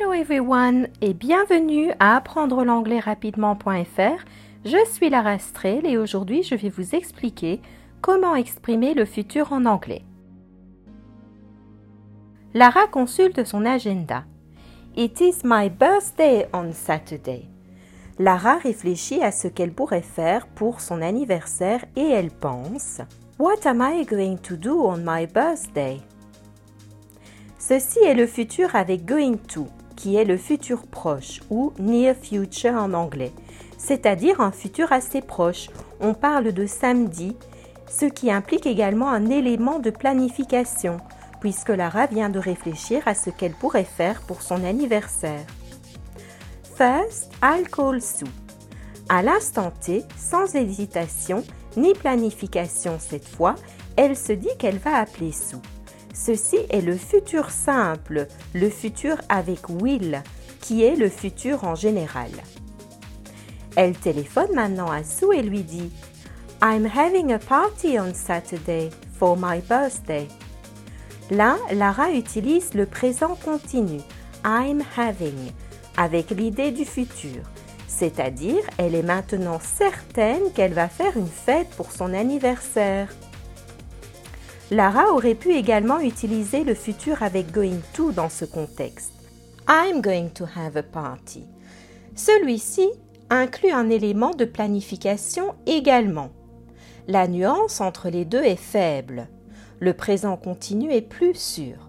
Hello everyone et bienvenue à apprendre l'anglais rapidement.fr. Je suis Lara Strel et aujourd'hui je vais vous expliquer comment exprimer le futur en anglais. Lara consulte son agenda. It is my birthday on Saturday. Lara réfléchit à ce qu'elle pourrait faire pour son anniversaire et elle pense What am I going to do on my birthday? Ceci est le futur avec going to, qui est le futur proche ou near future en anglais, c'est-à-dire un futur assez proche. On parle de samedi, ce qui implique également un élément de planification, puisque Lara vient de réfléchir à ce qu'elle pourrait faire pour son anniversaire. First, I'll call Sue. À l'instant T, sans hésitation ni planification cette fois, elle se dit qu'elle va appeler Sue. Ceci est le futur simple, le futur avec will, qui est le futur en général. Elle téléphone maintenant à Sue et lui dit I'm having a party on Saturday for my birthday. Là, Lara utilise le présent continu, I'm having, avec l'idée du futur, c'est-à-dire elle est maintenant certaine qu'elle va faire une fête pour son anniversaire. Lara aurait pu également utiliser le futur avec going to dans ce contexte. I'm going to have a party. Celui-ci inclut un élément de planification également. La nuance entre les deux est faible. Le présent continu est plus sûr.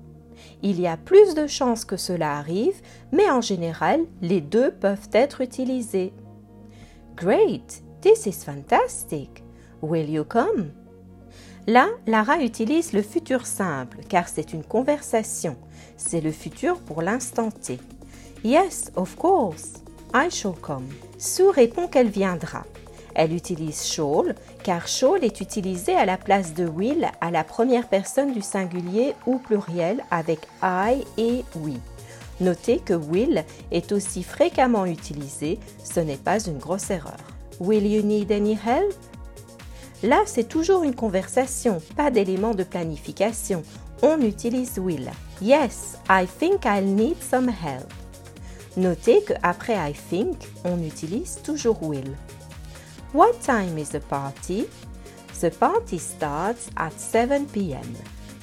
Il y a plus de chances que cela arrive, mais en général, les deux peuvent être utilisés. Great, this is fantastic. Will you come? Là, Lara utilise le futur simple car c'est une conversation. C'est le futur pour l'instant T. Yes, of course. I shall come. Sue répond qu'elle viendra. Elle utilise shall car shall est utilisé à la place de will à la première personne du singulier ou pluriel avec I et we. Notez que will est aussi fréquemment utilisé, ce n'est pas une grosse erreur. Will you need any help? Là, c'est toujours une conversation, pas d'élément de planification. On utilise will. Yes, I think I'll need some help. Notez que après I think, on utilise toujours will. What time is the party? The party starts at 7 p.m.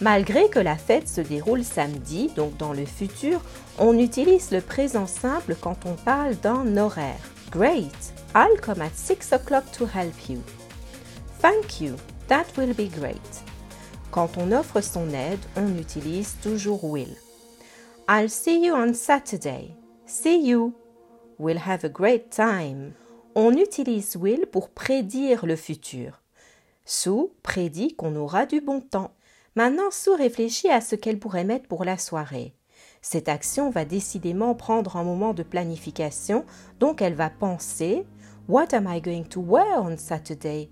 Malgré que la fête se déroule samedi, donc dans le futur, on utilise le présent simple quand on parle d'un horaire. Great! I'll come at 6 o'clock to help you. Thank you, that will be great. Quand on offre son aide, on utilise toujours will. I'll see you on Saturday. See you. We'll have a great time. On utilise will pour prédire le futur. Sue prédit qu'on aura du bon temps. Maintenant, Sue réfléchit à ce qu'elle pourrait mettre pour la soirée. Cette action va décidément prendre un moment de planification, donc elle va penser What am I going to wear on Saturday?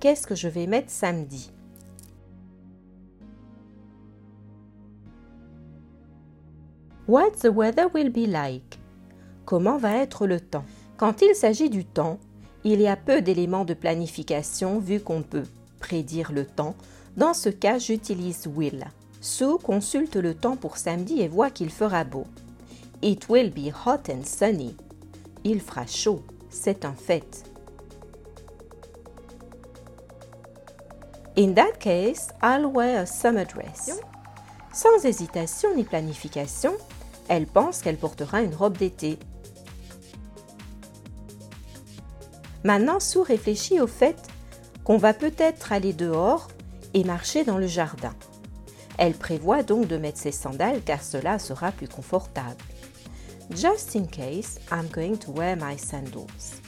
Qu'est-ce que je vais mettre samedi? What the weather will be like? Comment va être le temps? Quand il s'agit du temps, il y a peu d'éléments de planification vu qu'on peut prédire le temps. Dans ce cas, j'utilise will. Sue consulte le temps pour samedi et voit qu'il fera beau. It will be hot and sunny. Il fera chaud, c'est un fait. In that case, I'll wear a summer dress. Sans hésitation ni planification, elle pense qu'elle portera une robe d'été. Maintenant, Sue réfléchit au fait qu'on va peut-être aller dehors et marcher dans le jardin. Elle prévoit donc de mettre ses sandales car cela sera plus confortable. Just in case, I'm going to wear my sandals.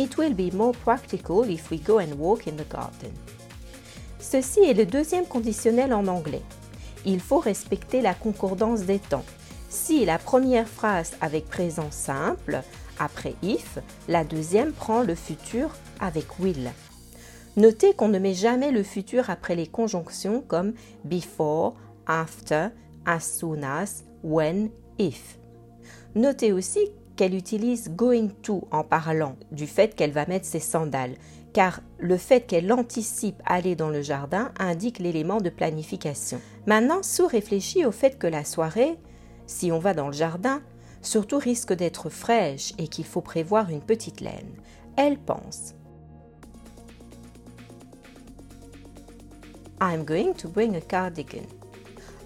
It will be more practical if we go and walk in the garden. Ceci est le deuxième conditionnel en anglais. Il faut respecter la concordance des temps. Si la première phrase avec présent simple, après if, la deuxième prend le futur avec will. Notez qu'on ne met jamais le futur après les conjonctions comme before, after, as soon as, when, if. Notez aussi qu'elle utilise going to en parlant du fait qu'elle va mettre ses sandales, car le fait qu'elle anticipe aller dans le jardin indique l'élément de planification. Maintenant, Sue réfléchit au fait que la soirée, si on va dans le jardin, surtout risque d'être fraîche et qu'il faut prévoir une petite laine. Elle pense I'm going to bring a cardigan.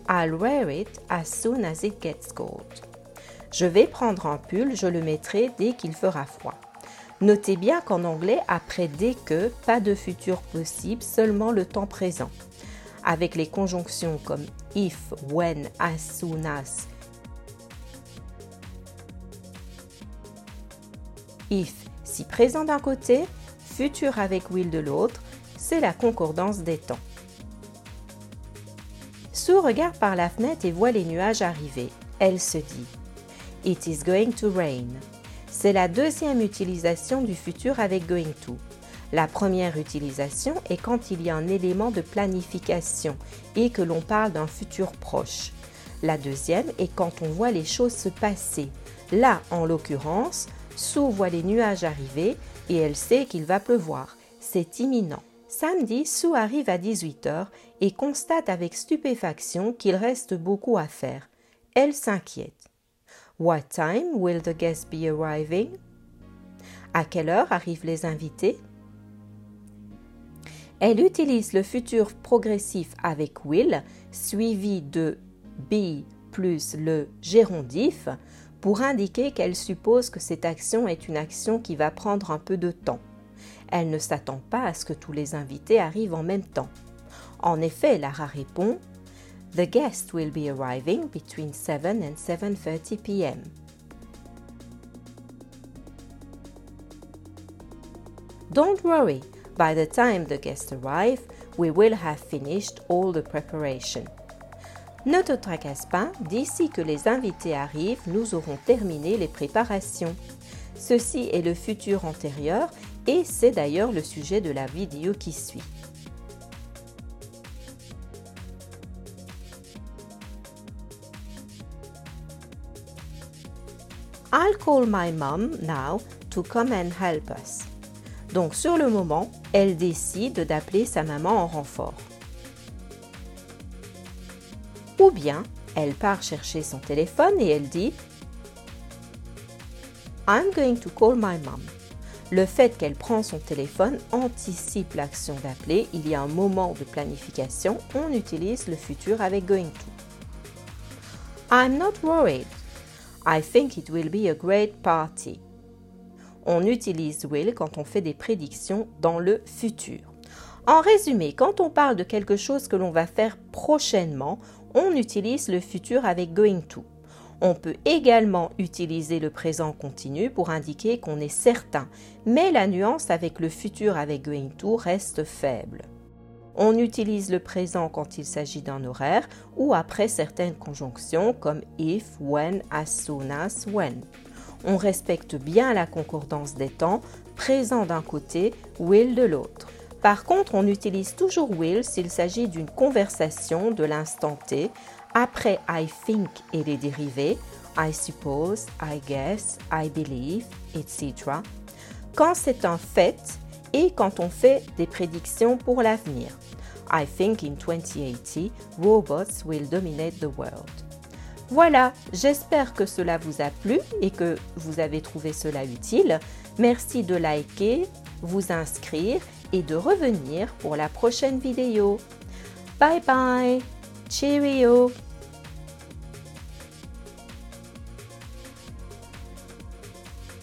I'll wear it as soon as it gets cold. Je vais prendre un pull, je le mettrai dès qu'il fera froid. Notez bien qu'en anglais, après dès que, pas de futur possible, seulement le temps présent. Avec les conjonctions comme if, when, as soon as. If, si présent d'un côté, futur avec will de l'autre, c'est la concordance des temps. Sue regarde par la fenêtre et voit les nuages arriver. Elle se dit It is going to rain. C'est la deuxième utilisation du futur avec going to. La première utilisation est quand il y a un élément de planification et que l'on parle d'un futur proche. La deuxième est quand on voit les choses se passer. Là, en l'occurrence, Sue voit les nuages arriver et elle sait qu'il va pleuvoir. C'est imminent. Samedi, Sue arrive à 18h et constate avec stupéfaction qu'il reste beaucoup à faire. Elle s'inquiète. What time will the guests be arriving? À quelle heure arrivent les invités? Elle utilise le futur progressif avec will, suivi de be plus le gérondif, pour indiquer qu'elle suppose que cette action est une action qui va prendre un peu de temps. Elle ne s'attend pas à ce que tous les invités arrivent en même temps. En effet, Lara répond The guests will be arriving between 7 and 7:30 p.m. Don't worry, by the time the guests arrive, we will have finished all the preparation. Ne te tracasse pas, d'ici que les invités arrivent, nous aurons terminé les préparations. Ceci est le futur antérieur et c'est d'ailleurs le sujet de la vidéo qui suit. Call my mom now to come and help us. Donc sur le moment, elle décide d'appeler sa maman en renfort. Ou bien, elle part chercher son téléphone et elle dit I'm going to call my mom. Le fait qu'elle prend son téléphone anticipe l'action d'appeler. Il y a un moment de planification. On utilise le futur avec going to. I'm not worried. I think it will be a great party. On utilise will quand on fait des prédictions dans le futur. En résumé, quand on parle de quelque chose que l'on va faire prochainement, on utilise le futur avec going to. On peut également utiliser le présent continu pour indiquer qu'on est certain, mais la nuance avec le futur avec going to reste faible. On utilise le présent quand il s'agit d'un horaire ou après certaines conjonctions comme if, when, as soon as, when. On respecte bien la concordance des temps, présent d'un côté, will de l'autre. Par contre, on utilise toujours will s'il s'agit d'une conversation de l'instant T, après I think et les dérivés, I suppose, I guess, I believe, etc. Quand c'est un fait et quand on fait des prédictions pour l'avenir. I think in 2080, robots will dominate the world. Voilà, j'espère que cela vous a plu et que vous avez trouvé cela utile. Merci de liker, vous inscrire et de revenir pour la prochaine vidéo. Bye bye, cheerio